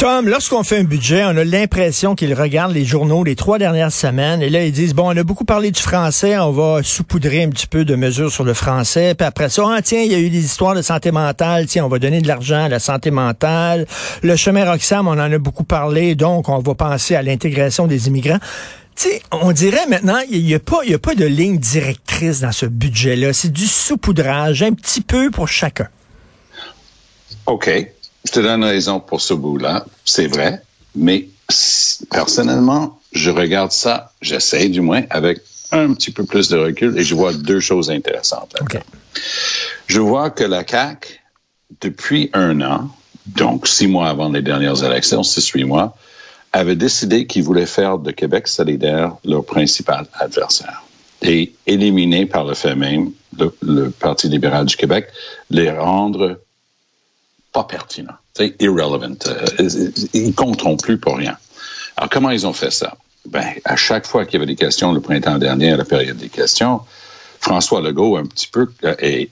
Tom, lorsqu'on fait un budget, on a l'impression qu'ils regardent les journaux les trois dernières semaines et là, ils disent, bon, on a beaucoup parlé du français, on va saupoudrer un petit peu de mesures sur le français. Puis après ça, ah, tiens, il y a eu des histoires de santé mentale, tiens, on va donner de l'argent à la santé mentale. Le chemin Roxham, on en a beaucoup parlé, donc on va penser à l'intégration des immigrants. sais, on dirait maintenant, il n'y a, pas, a pas de ligne directrice dans ce budget-là. C'est du saupoudrage, un petit peu pour chacun. OK. Je te donne raison pour ce bout-là, c'est vrai, mais personnellement, je regarde ça, j'essaie du moins, avec un petit peu plus de recul et je vois deux choses intéressantes. Je vois que la CAQ, depuis un an, donc six mois avant les dernières élections, six, huit mois, avait décidé qu'ils voulaient faire de Québec solidaire leur principal adversaire et éliminer par le fait même le Parti libéral du Québec, les rendre pas pertinent, c'est irrelevant. Euh, ils compteront plus pour rien. Alors, comment ils ont fait ça? Ben, à chaque fois qu'il y avait des questions, le printemps dernier, à la période des questions, François Legault, un petit peu, euh, et,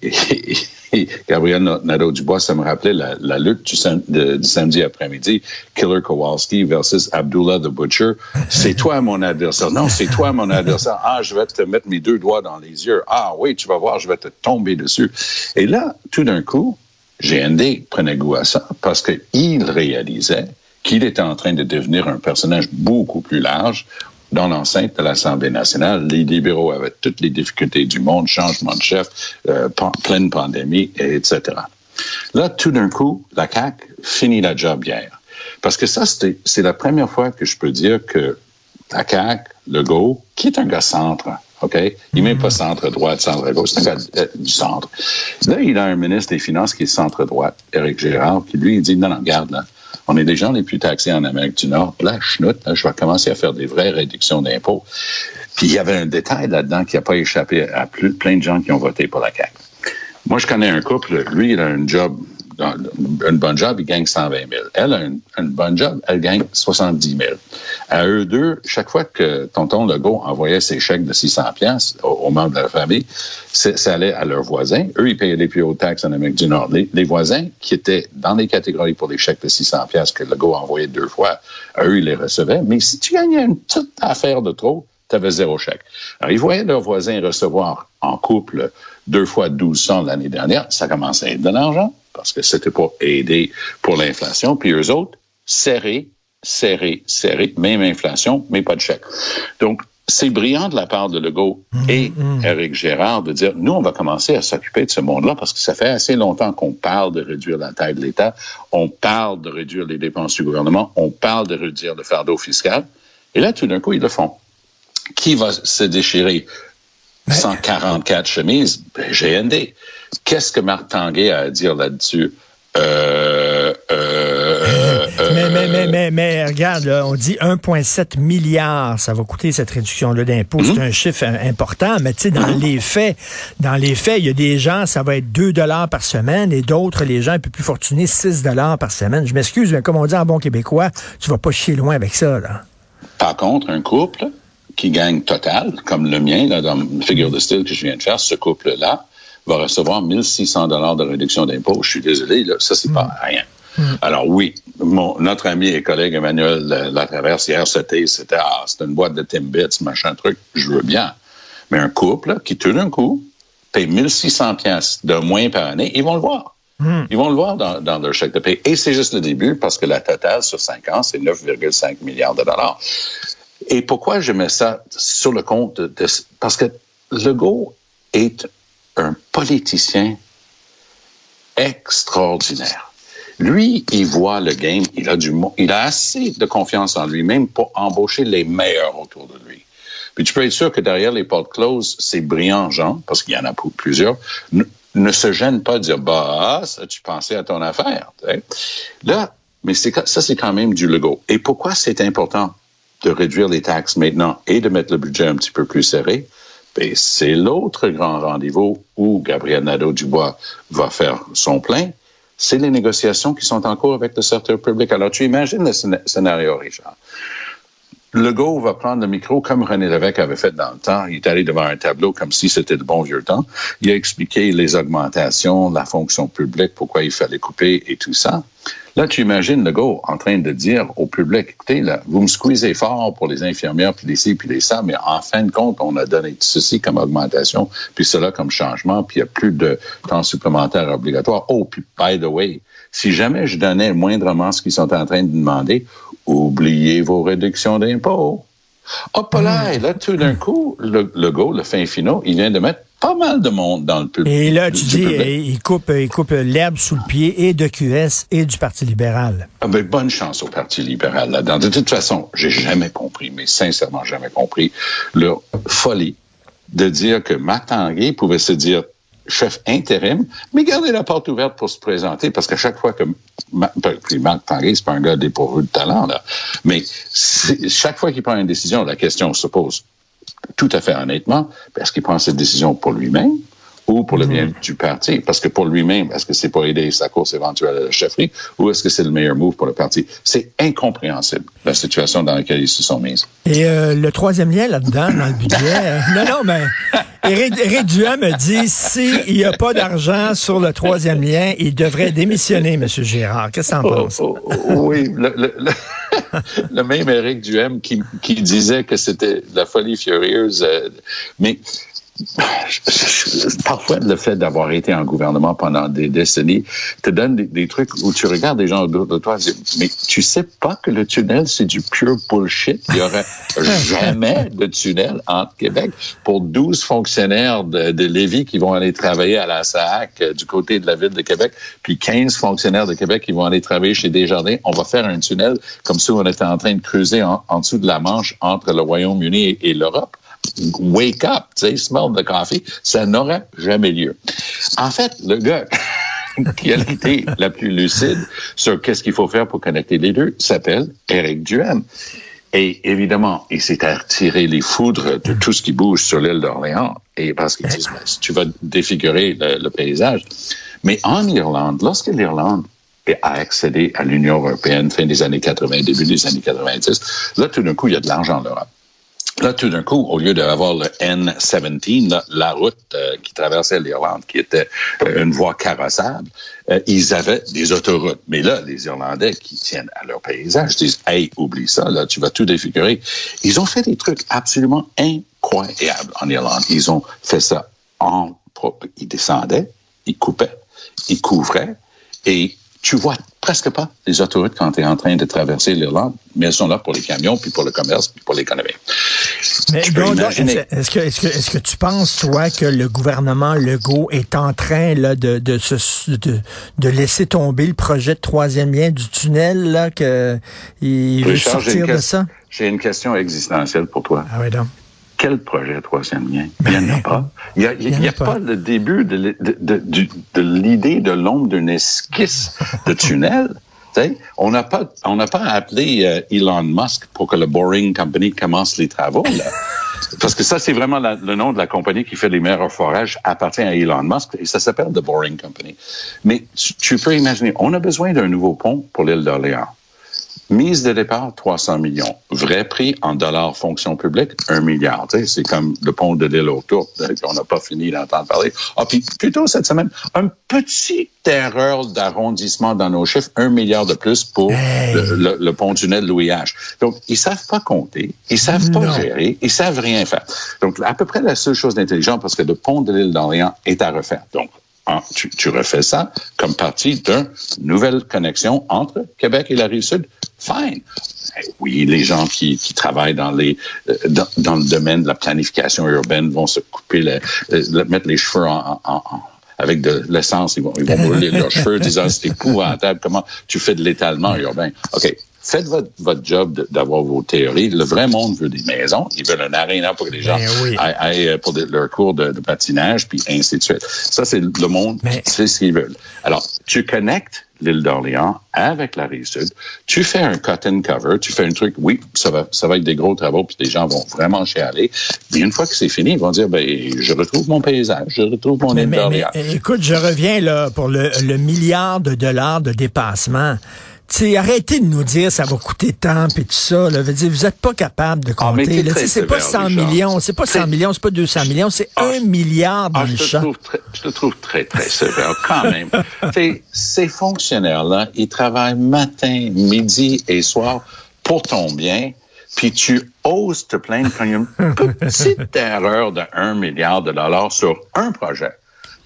Gabriel Nadeau-Dubois, ça me rappelait la, lutte du, samedi après-midi, Killer Kowalski versus Abdullah the Butcher. C'est toi mon adversaire. Non, c'est toi mon adversaire. Ah, je vais te mettre mes deux doigts dans les yeux. Ah oui, tu vas voir, je vais te tomber dessus. Et là, tout d'un coup, GND prenait goût à ça parce qu'il réalisait qu'il était en train de devenir un personnage beaucoup plus large dans l'enceinte de l'Assemblée nationale. Les libéraux avaient toutes les difficultés du monde, changement de chef, euh, pleine pandémie, etc. Là, tout d'un coup, la CAQ finit la job hier. Parce que ça, c'est la première fois que je peux dire que la CAQ, Legault, qui est un gars centre, OK? Il n'est même pas centre-droite, centre-gauche, c'est un gars euh, du centre. Là, il a un ministre des Finances qui est centre-droite, Éric Gérard, qui lui, il dit, non, non, regarde, là, on est les gens les plus taxés en Amérique du Nord. Là, chenoute, là, je vais commencer à faire des vraies réductions d'impôts. Puis il y avait un détail là-dedans qui n'a pas échappé à plein de gens qui ont voté pour la CAQ. Moi, je connais un couple, lui, il a un job une bonne job, il gagne 120 000. Elle a une, bonne job, elle gagne 70 000. À eux deux, chaque fois que tonton Legault envoyait ses chèques de 600 pièces aux, membres de la famille, ça allait à leurs voisins. Eux, ils payaient les plus hautes taxes en Amérique du Nord. Les, voisins qui étaient dans les catégories pour des chèques de 600 pièces que Legault envoyait deux fois, eux, ils les recevaient. Mais si tu gagnais une petite affaire de trop, tu avais zéro chèque. Alors, ils voyaient leurs voisins recevoir en couple deux fois 1200 l'année dernière. Ça commençait à être de l'argent parce que c'était pour aider pour l'inflation. Puis eux autres, serrés, serrés, serrés, même inflation, mais pas de chèque. Donc, c'est brillant de la part de Legault mmh, et mmh. Éric Gérard de dire, nous, on va commencer à s'occuper de ce monde-là parce que ça fait assez longtemps qu'on parle de réduire la taille de l'État, on parle de réduire les dépenses du gouvernement, on parle de réduire le fardeau fiscal. Et là, tout d'un coup, ils le font. Qui va se déchirer 144 chemises? Ben, GND. Qu'est-ce que Marc Tanguay a à dire là-dessus? Euh, euh, mais, mais, mais, mais, mais, regarde, on dit 1,7 milliard, ça va coûter cette réduction-là d'impôts. C'est mhm. un chiffre important, mais tu sais, dans mhm. les faits, dans les faits, il y a des gens, ça va être 2 dollars par semaine et d'autres, les gens un peu plus fortunés, 6 dollars par semaine. Je m'excuse, mais comme on dit en bon québécois, tu vas pas chier loin avec ça, là. Par contre, un couple qui gagne total, comme le mien, là, dans la figure de style que je viens de faire, ce couple-là, va recevoir 1600 dollars de réduction d'impôt. Je suis désolé, là, ça, c'est pas mm. rien. Mm. Alors oui, mon, notre ami et collègue Emmanuel euh, Latraverse, hier, c'était, c'était, ah, c'est une boîte de Timbits, machin truc, je veux bien. Mais un couple qui, tout d'un coup, paye 1600 pièces de moins par année, ils vont le voir. Mm. Ils vont le voir dans, dans, leur chèque de paie. Et c'est juste le début parce que la totale sur 5 ans, c'est 9,5 milliards de dollars. Et pourquoi je mets ça sur le compte de... Parce que Legault est un politicien extraordinaire. Lui, il voit le game, il a du, il a assez de confiance en lui-même pour embaucher les meilleurs autour de lui. Puis tu peux être sûr que derrière les portes closes, ces brillants gens, parce qu'il y en a plusieurs, ne, se gênent pas de dire bah ça tu pensais à ton affaire. Là, mais ça c'est quand même du Legault. Et pourquoi c'est important de réduire les taxes maintenant et de mettre le budget un petit peu plus serré? Ben, c'est l'autre grand rendez-vous où Gabriel Nadeau-Dubois va faire son plein c'est les négociations qui sont en cours avec le secteur public. Alors, tu imagines le scénario, Richard? Legault va prendre le micro comme René Lévesque avait fait dans le temps. Il est allé devant un tableau comme si c'était le bon vieux temps. Il a expliqué les augmentations, la fonction publique, pourquoi il fallait couper et tout ça. Là, tu imagines Legault en train de dire au public, écoutez, là, vous me squeezez fort pour les infirmières, puis les ci, puis les ça, mais en fin de compte, on a donné ceci comme augmentation, puis cela comme changement, puis il n'y a plus de temps supplémentaire obligatoire. Oh, puis by the way, si jamais je donnais moindrement ce qu'ils sont en train de demander, oubliez vos réductions d'impôts. Hop là, et là, tout d'un coup, le, le go, le fin finaux, il vient de mettre pas mal de monde dans le public. Et là, tu dis, il coupe, il coupe l'herbe sous le pied et de QS et du Parti libéral. Ah ben, bonne chance au Parti libéral là-dedans. De toute façon, j'ai jamais compris, mais sincèrement jamais compris, leur folie de dire que Marc Tanguay pouvait se dire chef intérim, mais gardez la porte ouverte pour se présenter, parce qu'à chaque fois que Marc Tanguay, c'est pas un gars dépourvu de talent, là, mais chaque fois qu'il prend une décision, la question se pose tout à fait honnêtement, est-ce qu'il prend cette décision pour lui-même ou pour le bien mhm. du parti. Parce que pour lui-même, est-ce que c'est pour aider sa course éventuelle à la chefferie ou est-ce que c'est le meilleur move pour le parti? C'est incompréhensible, la situation dans laquelle ils se sont mis. Et euh, le troisième lien là-dedans, dans le budget, euh, non, non, mais Éric, Duhem me dit, s'il n'y a pas d'argent sur le troisième lien, il devrait démissionner, M. Gérard. Qu'est-ce que tu en oh, penses? Oh, oh, oui, le, même Éric Duhem qui, qui disait que c'était la folie furieuse. Euh, mais parfois le fait d'avoir été en gouvernement pendant des décennies te donne des, trucs où tu regardes des gens autour de toi et dis, mais tu sais pas que le tunnel c'est du pure bullshit? Il y aurait jamais de tunnel entre Québec pour 12 fonctionnaires de, de Lévis qui vont aller travailler à la SAC euh, du côté de la ville de Québec, puis 15 fonctionnaires de Québec qui vont aller travailler chez Desjardins. On va faire un tunnel comme si on était en train de creuser en, dessous de la Manche entre le Royaume-Uni et l'Europe wake up, tu smell the coffee, ça n'aurait jamais lieu. En fait, le gars qui a été la plus lucide sur qu'est-ce qu'il faut faire pour connecter les deux s'appelle Eric Duhem. Et évidemment, il s'est attiré les foudres de tout ce qui bouge sur l'île d'Orléans, et parce qu'ils disent, tu vas défigurer le, paysage. Mais en Irlande, lorsque l'Irlande a accédé à l'Union européenne fin des années 80, début des années 90, là, tout d'un coup, il y a de l'argent en Europe. Là, tout d'un coup, au lieu d'avoir le N17, la route euh, qui traversait l'Irlande, qui était euh, une voie carrossable, euh, ils avaient des autoroutes. Mais là, les Irlandais qui tiennent à leur paysage disent, hey, oublie ça, là, tu vas tout défigurer. Ils ont fait des trucs absolument incroyables en Irlande. Ils ont fait ça en, ils descendaient, ils coupaient, ils couvraient, et tu vois presque pas les autoroutes quand tu es en train de traverser l'Irlande, mais elles sont là pour les camions, puis pour le commerce, puis pour l'économie. Mais est-ce que, est-ce que, est-ce que tu penses, toi, que le gouvernement Legault est en train là, de, de, de, de laisser tomber le projet de troisième lien du tunnel, là, qu'il veut sortir de ça? J'ai une question existentielle pour toi. Ah oui, donc quel projet troisième lien? Il n'y en a pas. Il n'y a, pas, le début de, l'idée de l'ombre d'une esquisse de tunnel. on n'a pas, on n'a pas appelé euh, Elon Musk pour que le Boring Company commence les travaux. Là. Parce que ça, c'est vraiment le nom de la compagnie qui fait les meilleurs forages appartient à Elon Musk et ça s'appelle The Boring Company. Mais tu peux imaginer, on a besoin d'un nouveau pont pour l'île d'Orléans. Mise de départ, 300 millions. Vrai prix en dollars fonction publique, 1 milliard. C'est comme le pont de l'île autour. On n'a pas fini d'entendre parler. Ah, puis plutôt cette semaine, un petit erreur d'arrondissement dans nos chiffres, 1 milliard de plus pour le, pont tunnel Louis H. Donc, ils savent pas compter, ils savent pas gérer, ils savent rien faire. Donc, à peu près la seule chose d'intelligent, parce que le pont de l'île d'Orléans est à refaire. Donc, tu, tu, refais ça comme partie d'une nouvelle connexion entre Québec et la rive sud fine. Eh oui, les gens qui, qui travaillent dans les euh, dans, dans, le domaine de la planification urbaine vont se couper, le, mettre les cheveux en, en, en avec de l'essence, ils vont, ils vont brûler leurs cheveux, disant c'est épouvantable, comment tu fais de l'étalement urbain. OK, faites votre, votre job d'avoir vos théories. Le vrai monde veut des maisons. Ils veulent un aréna pour que les gens ben aillent, euh, pour leur cours de, patinage, puis ainsi de suite. Ça, c'est le monde, c'est ce qu'ils veulent. Alors, tu connectes l'île d'Orléans, avec la rive sud. Tu fais un cut and cover, tu fais un truc, oui, ça va, ça va être des gros travaux, puis les gens vont vraiment chialer. Mais une fois que c'est fini, ils vont dire, ben, je retrouve mon paysage, je retrouve mon île d'Orléans. Écoute, je reviens là pour le, le milliard de dollars de dépassement sais, arrêtez de nous dire ça va coûter tant et tout ça. Là. Dire, vous n'êtes pas capable de ah, compter. c'est pas 100 millions, c'est pas 100 millions, c'est pas 200 millions, c'est ah, 1 milliard dans ah, le je. Très, je te trouve très, très sévère quand même. ces fonctionnaires-là, ils travaillent matin, midi et soir pour ton bien, puis tu oses te plaindre quand il y a une petite erreur de 1 milliard de dollars sur un projet.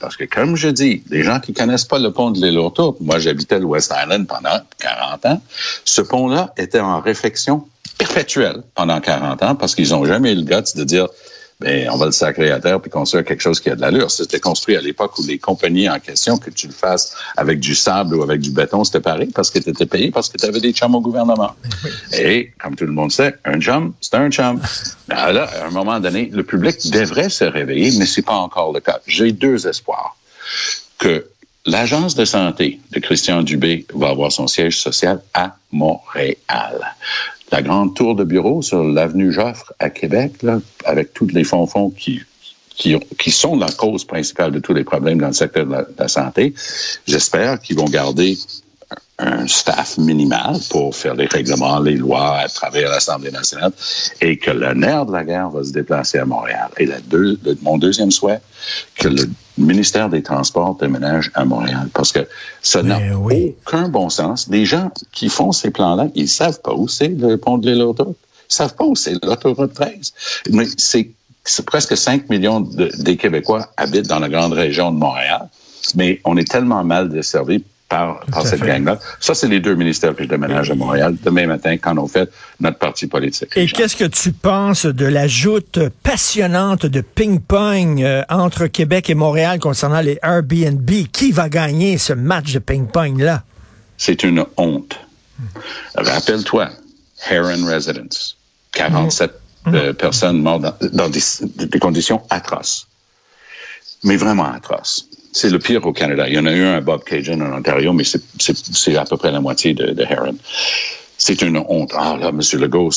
Parce que, comme je dis, les gens qui connaissent pas le pont de l'île autour, moi j'habitais le West Island pendant 40 ans, ce pont-là était en réflexion perpétuelle pendant 40 ans parce qu'ils n'ont jamais eu le guts de dire ben, on va le sacrer à terre puis construire quelque chose qui a de l'allure. C'était construit à l'époque où les compagnies en question, que tu le fasses avec du sable ou avec du béton, c'était pareil parce que tu étais payé parce que tu avais des chums au gouvernement. Et, comme tout le monde sait, un chum, c'est un chum. Ben, là, à un moment donné, le public devrait se réveiller, mais c'est pas encore le cas. J'ai deux espoirs. Que L'agence de santé de Christian Dubé va avoir son siège social à Montréal la grande tour de bureau sur l'avenue Joffre à Québec, là, avec tous les fonds-fonds qui, qui, qui, sont la cause principale de tous les problèmes dans le secteur de la santé. J'espère qu'ils vont garder un staff minimal pour faire les règlements, les lois à travers l'Assemblée nationale et que le nerf de la guerre va se déplacer à Montréal. Et la deux, mon deuxième souhait, que le ministère des Transports déménage à Montréal parce que ça n'a aucun bon sens. Les gens qui font ces plans-là, ils savent pas où c'est le pont de l'île Ils savent pas où c'est l'autoroute 13. Mais c'est presque 5 millions des Québécois habitent dans la grande région de Montréal mais on est tellement mal desservi par, cette gang-là. Ça, c'est les deux ministères que je déménage à Montréal demain matin quand on fait notre parti politique. Et qu'est-ce que tu penses de la joute passionnante de ping-pong euh, entre Québec et Montréal concernant les Airbnb? Qui va gagner ce match de ping-pong-là? C'est une honte. Rappelle-toi, Heron Residence, 47 mm. euh, personnes mortes dans, des conditions atroces. Mais vraiment atroces c'est le pire au Canada. Il y en a eu un à Bob Cajun en Ontario, mais c'est à peu près la moitié de, de Heron. C'est une honte. Ah là, M. Legault,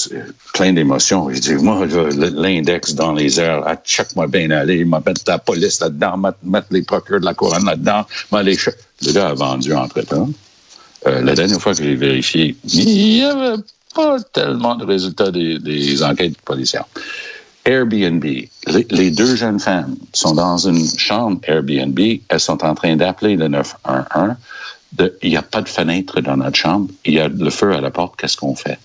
plein d'émotions. Il dit, moi, l'index dans les airs, à chaque mois bien aller, m'a mettre la police là-dedans, mettre les procureurs de la couronne là-dedans, les Le gars a vendu entre-temps. Euh, la dernière fois que j'ai vérifié, il n'y avait pas tellement de résultats des, des enquêtes policières. Airbnb. Les, deux jeunes femmes sont dans une chambre Airbnb. Elles sont en train d'appeler le 911. il n'y a pas de fenêtre dans notre chambre. Il y a le feu à la porte. Qu'est-ce qu'on fait?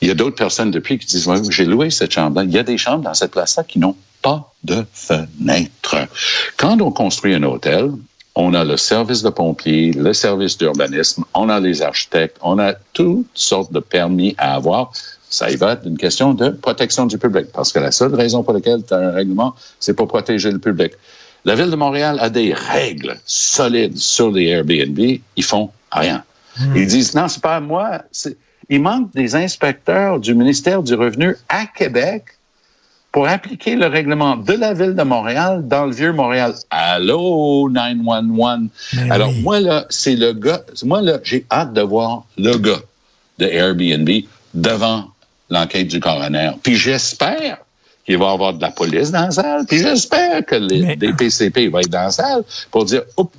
Il y a d'autres personnes depuis qui disent, j'ai loué cette chambre-là. Il y a des chambres dans cette place-là qui n'ont pas de fenêtre. Quand on construit un hôtel, on a le service de pompiers, le service d'urbanisme, on a les architectes, on a toutes sortes de permis à avoir ça y va être une question de protection du public. Parce que la seule raison pour laquelle tu as un règlement, c'est pour protéger le public. La Ville de Montréal a des règles solides sur les Airbnb. Ils font rien. Hmm. Ils disent, non, c'est pas à moi. Il manque des inspecteurs du ministère du Revenu à Québec pour appliquer le règlement de la Ville de Montréal dans le vieux Montréal. Allô, 911. Alors, moi, là, c'est le gars, moi, là, j'ai hâte de voir le gars de Airbnb devant l'enquête du coroner. Puis j'espère qu'il va y avoir de la police dans la salle. Puis j'espère que les DPCP vont être dans la salle pour dire, oups,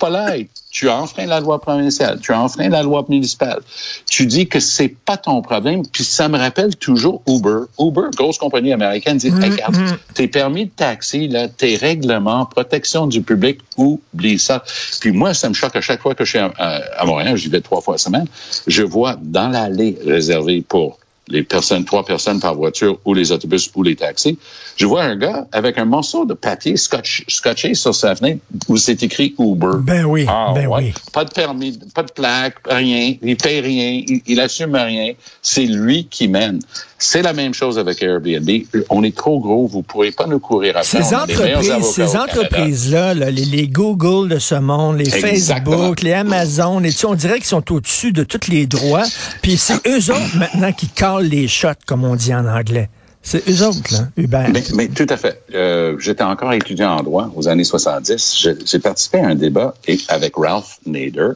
tu as enfreint la loi provinciale, tu as enfreint la loi municipale. Tu dis que c'est pas ton problème. Puis ça me rappelle toujours Uber. Uber, grosse compagnie américaine, dit, mm-hmm. regarde, tes permis de taxi, là, tes règlements, protection du public, oublie ça. Puis moi, ça me choque à chaque fois que je suis à, à Montréal, j'y vais trois fois par semaine, je vois dans l'allée réservée pour les personnes, trois personnes par voiture ou les autobus ou les taxis, je vois un gars avec un morceau de papier scotché sur sa fenêtre où c'est écrit Uber. Ben oui, ah, ben oui. Pas de permis, pas de plaque, rien. Il paye rien, il, assume rien. C'est lui qui mène. C'est la même chose avec Airbnb. On est trop gros, vous pourrez pas nous courir après. Ces entreprises, ces entreprises-là, les, Google de ce monde, les Facebook, les Amazon, et on dirait qu'ils sont au-dessus de tous les droits. Puis c'est eux autres maintenant qui calent les shots, comme on dit en anglais. C'est eux autres, là, Hubert. Mais, tout à fait. Euh, j'étais encore étudiant en droit aux années 70. J'ai participé à un débat avec Ralph Nader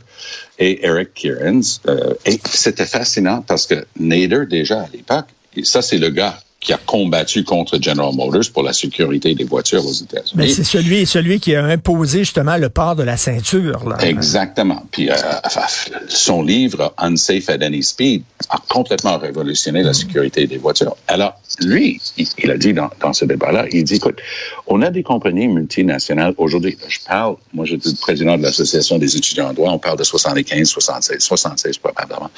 et Eric Kierans. Euh, et c'était fascinant parce que Nader, déjà à l'époque, ça, c'est le gars qui a combattu contre General Motors pour la sécurité des voitures aux États-Unis. Mais c'est celui, celui qui a imposé justement le port de la ceinture. Là. Exactement. Puis euh, son livre Unsafe at Any Speed a complètement révolutionné la sécurité des voitures. Alors lui, il, a dit dans, dans ce débat-là, il dit écoute, on a des compagnies multinationales aujourd'hui. Je parle, moi j'étais le président de l'association des étudiants en droit, on parle de 75, 76, 76 probablement.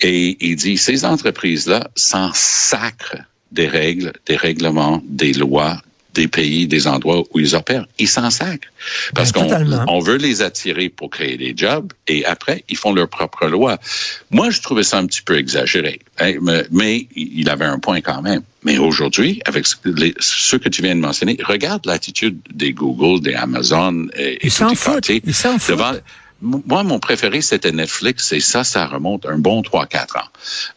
Et il dit ces entreprises-là s'en sacrent des règles, des règlements, des lois, des pays, des endroits où ils opèrent. Ils s'en sacrent. Parce ben, qu'on on veut les attirer pour créer des jobs et après, ils font leur propre loi. Moi, je trouvais ça un petit peu exagéré. Hein, mais, il avait un point quand même. Mais aujourd'hui, avec ce que tu viens de mentionner, regarde l'attitude des Google, des Amazon et, ils s'en foutent. Ils s'en foutent. Moi, mon préféré, c'était Netflix, et ça, ça remonte un bon 3-4 ans.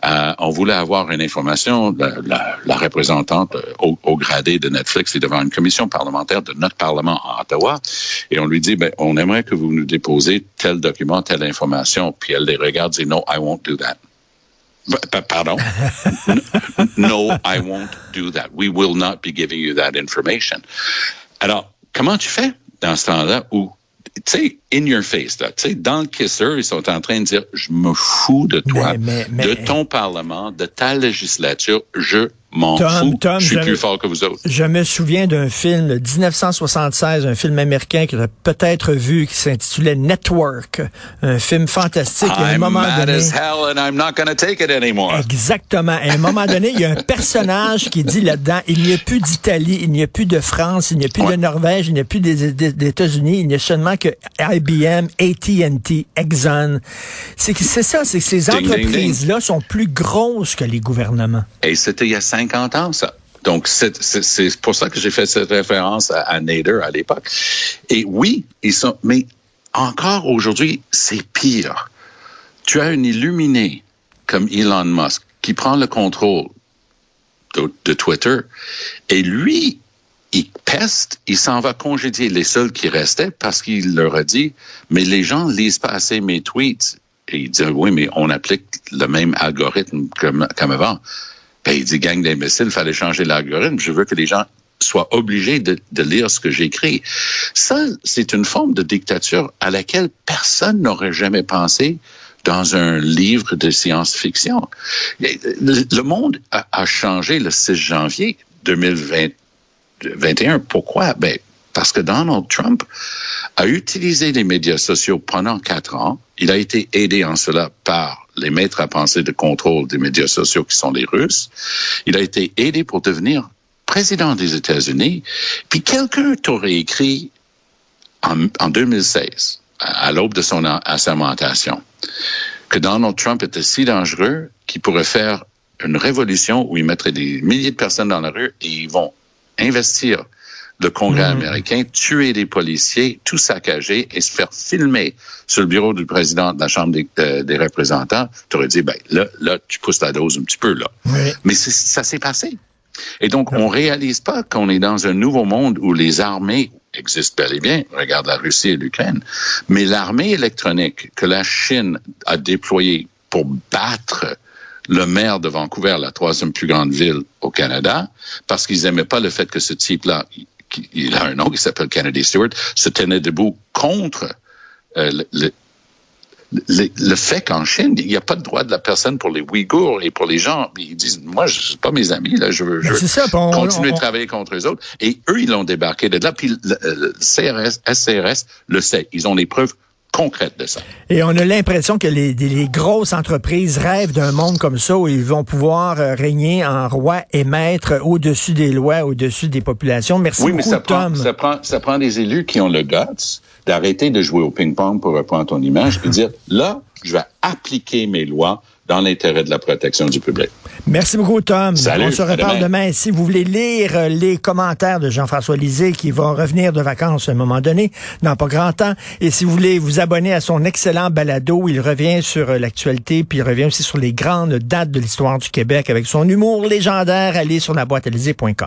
Euh, on voulait avoir une information, la, la, représentante euh, au, au, gradé de Netflix est devant une commission parlementaire de notre Parlement à Ottawa, et on lui dit, ben, on aimerait que vous nous déposez tel document, telle information, puis elle les regarde et dit, no, I won't do that. Pardon? no, I won't do that. We will not be giving you that information. Alors, comment tu fais dans ce temps-là où tu sais, in your face, là, tu sais, dans le kisser, ils sont en train de dire, je me fous de toi, de ton parlement, de ta législature, je m'en fous. je suis plus fort que vous autres. Je me souviens d'un film, 1976, un film américain que as peut-être vu, qui s'intitulait Network, un film fantastique. I'm à un moment mad donné, as hell and I'm not going to take it anymore. Exactement. À un moment donné, il y a un personnage qui dit là-dedans, il n'y a plus d'Italie, il n'y a plus de France, il n'y a plus de Norvège, il n'y a plus des, des, États-Unis, il n'y a seulement que IBM, AT&T, Exxon. C'est ça, c'est que ces entreprises-là sont plus grosses que les gouvernements. Et c'était il y a 50 ans, ça. Donc, c'est pour ça que j'ai fait cette référence à, Nader à l'époque. Et oui, ils mais encore aujourd'hui, c'est pire. Tu as un illuminé comme Elon Musk qui prend le contrôle de, Twitter et lui, il peste, il s'en va congédier les seuls qui restaient parce qu'il leur a dit, mais les gens lisent pas assez mes tweets. Et il dit, oui, mais on applique le même algorithme comme avant. Ben, il dit, gang d'imbéciles, il fallait changer l'algorithme. Je veux que les gens soient obligés de, lire ce que j'écris. Ça, c'est une forme de dictature à laquelle personne n'aurait jamais pensé dans un livre de science-fiction. Le monde a, changé le 6 janvier 2021. Pourquoi? Ben, parce que Donald Trump a utilisé les médias sociaux pendant quatre ans. Il a été aidé en cela par les maîtres à penser de contrôle des médias sociaux qui sont les Russes. Il a été aidé pour devenir président des États-Unis. Puis quelqu'un t'aurait écrit en, en 2016, à l'aube de son assermentation, que Donald Trump était si dangereux qu'il pourrait faire une révolution où il mettrait des milliers de personnes dans la rue et ils vont investir le Congrès mmh. américain, tuer des policiers, tout saccager et se faire filmer sur le bureau du président de la Chambre des, euh, représentants, tu aurais dit, ben là, là, tu pousses ta dose un petit peu, là. Mais ça s'est passé. Et donc, on réalise pas qu'on est dans un nouveau monde où les armées existent bel et bien. Regarde la Russie et l'Ukraine. Mais l'armée électronique que la Chine a déployée pour battre le maire de Vancouver, la troisième plus grande ville au Canada, parce qu'ils n'aimaient pas le fait que ce type-là il a un nom qui s'appelle Kennedy Stewart, se tenait debout contre euh, le, le, fait qu'en Chine, il n'y a pas de droit de la personne pour les Ouïghours et pour les gens. Ils disent, moi, je suis pas mes amis, là, je veux, continuer de travailler contre eux autres. Et eux, ils l'ont débarqué de là. Puis le, CRS, SCRS le sait. Ils ont les preuves concrète de ça. Et on a l'impression que les, les, grosses entreprises rêvent d'un monde comme ça où ils vont pouvoir euh, régner en roi et maître au-dessus des lois, au-dessus des populations. Merci oui, beaucoup, mais ça Tom. Prend, ça, prend, ça prend des élus qui ont le guts d'arrêter de jouer au ping-pong pour reprendre ton image et dire, là, je vais appliquer mes lois dans l'intérêt de la protection du public. Merci beaucoup, Tom. Salut, On se reparle demain. demain. Si vous voulez lire euh, les commentaires de Jean-François Lisée, qui va revenir de vacances à un moment donné, dans pas grand temps, et si vous voulez vous abonner à son excellent balado, il revient sur euh, l'actualité, puis il revient aussi sur les grandes dates de l'histoire du Québec avec son humour légendaire. Allez sur la boîte